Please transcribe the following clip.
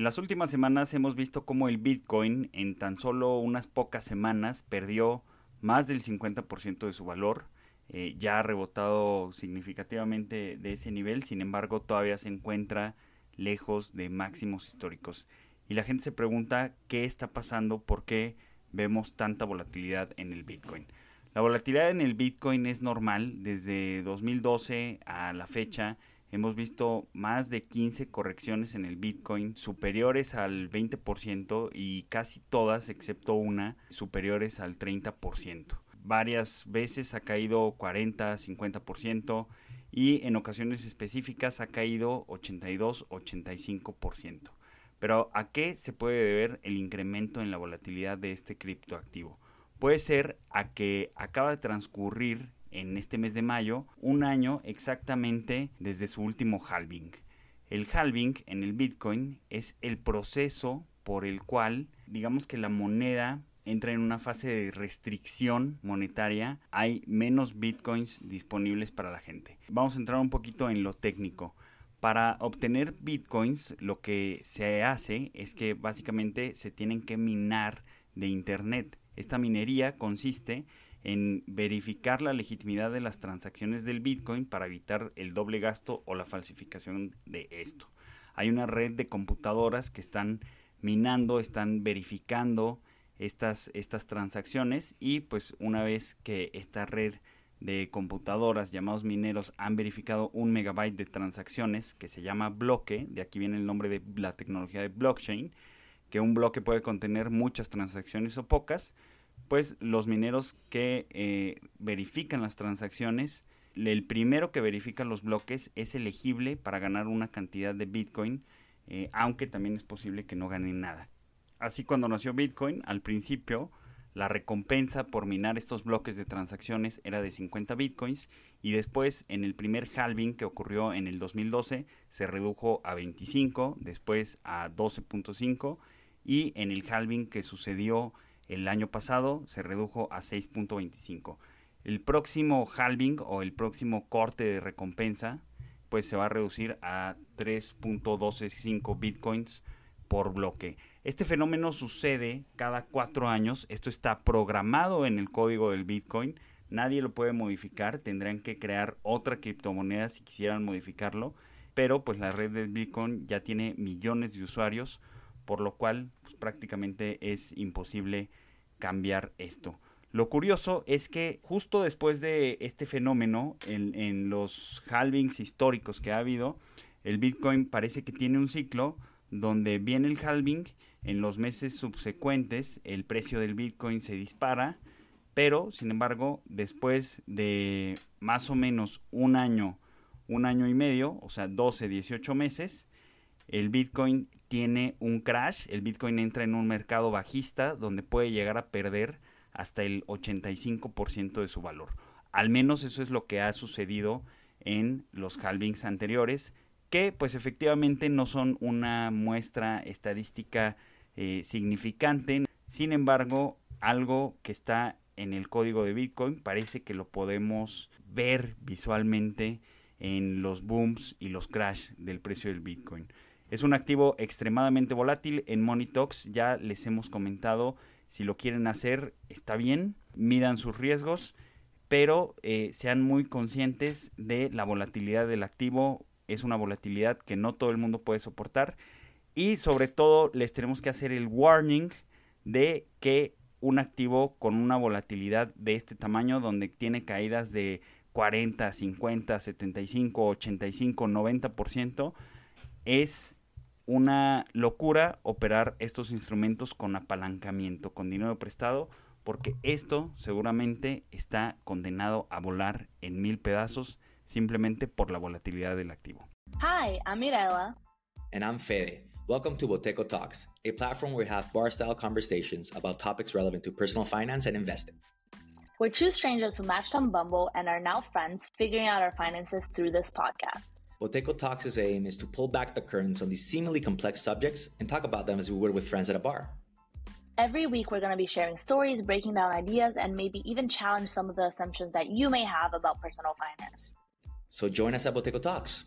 En las últimas semanas hemos visto cómo el Bitcoin en tan solo unas pocas semanas perdió más del 50% de su valor. Eh, ya ha rebotado significativamente de ese nivel, sin embargo todavía se encuentra lejos de máximos históricos. Y la gente se pregunta qué está pasando, por qué vemos tanta volatilidad en el Bitcoin. La volatilidad en el Bitcoin es normal. Desde 2012 a la fecha hemos visto más de 15 correcciones en el Bitcoin superiores al 20% y casi todas, excepto una, superiores al 30%. Varias veces ha caído 40, 50% y en ocasiones específicas ha caído 82, 85%. Pero ¿a qué se puede deber el incremento en la volatilidad de este criptoactivo? Puede ser a que acaba de transcurrir en este mes de mayo un año exactamente desde su último halving. El halving en el Bitcoin es el proceso por el cual digamos que la moneda entra en una fase de restricción monetaria, hay menos bitcoins disponibles para la gente. Vamos a entrar un poquito en lo técnico. Para obtener bitcoins lo que se hace es que básicamente se tienen que minar de internet. Esta minería consiste en verificar la legitimidad de las transacciones del bitcoin para evitar el doble gasto o la falsificación de esto. Hay una red de computadoras que están minando, están verificando estas, estas transacciones y pues una vez que esta red de computadoras llamados mineros han verificado un megabyte de transacciones que se llama bloque, de aquí viene el nombre de la tecnología de blockchain, que un bloque puede contener muchas transacciones o pocas, pues los mineros que eh, verifican las transacciones, el primero que verifica los bloques es elegible para ganar una cantidad de Bitcoin, eh, aunque también es posible que no gane nada. Así cuando nació Bitcoin, al principio la recompensa por minar estos bloques de transacciones era de 50 bitcoins y después en el primer halving que ocurrió en el 2012 se redujo a 25, después a 12.5 y en el halving que sucedió el año pasado se redujo a 6.25. El próximo halving o el próximo corte de recompensa pues se va a reducir a 3.125 bitcoins por bloque. Este fenómeno sucede cada cuatro años. Esto está programado en el código del Bitcoin. Nadie lo puede modificar. Tendrán que crear otra criptomoneda si quisieran modificarlo. Pero pues la red del Bitcoin ya tiene millones de usuarios, por lo cual prácticamente es imposible cambiar esto. Lo curioso es que justo después de este fenómeno, en, los halvings históricos que ha habido, el Bitcoin parece que tiene un ciclo donde viene el halving, en los meses subsecuentes el precio del Bitcoin se dispara, pero sin embargo después de más o menos un año, un año y medio, o sea 12, 18 meses, el Bitcoin tiene un crash, el Bitcoin entra en un mercado bajista donde puede llegar a perder hasta el 85% de su valor. Al menos eso es lo que ha sucedido en los halvings anteriores que pues efectivamente no son una muestra estadística eh, significante. Sin embargo, algo que está en el código de Bitcoin parece que lo podemos ver visualmente en los booms y los crash del precio del Bitcoin. Es un activo extremadamente volátil. En Monitox ya les hemos comentado, si lo quieren hacer, está bien, midan sus riesgos, pero eh, sean muy conscientes de la volatilidad del activo es una volatilidad que no todo el mundo puede soportar. Y sobre todo les tenemos que hacer el warning de que un activo con una volatilidad de este tamaño, donde tiene caídas de 40, 50, 75, 85, 90%, es una locura operar estos instrumentos con apalancamiento, con dinero prestado, porque esto seguramente está condenado a volar en mil pedazos simplemente por la volatilidad del activo. Hi, I'm Mirella. And I'm Fede. Welcome to Boteco Talks, a platform where we have bar style conversations about topics relevant to personal finance and investing. We're two strangers who matched on Bumble and are now friends figuring out our finances through this podcast. Boteco Talks' aim is to pull back the curtains on these seemingly complex subjects and talk about them as we would with friends at a bar. Every week, we're going to be sharing stories, breaking down ideas, and maybe even challenge some of the assumptions that you may have about personal finance. So join us at Boteco Talks.